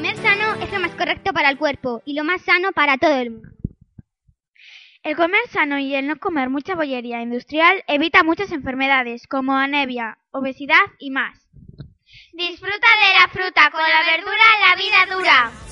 Comer sano es lo más correcto para el cuerpo y lo más sano para todo el mundo. El comer sano y el no comer mucha bollería industrial evita muchas enfermedades como anemia, obesidad y más. Disfruta de la fruta, con la verdura la vida dura.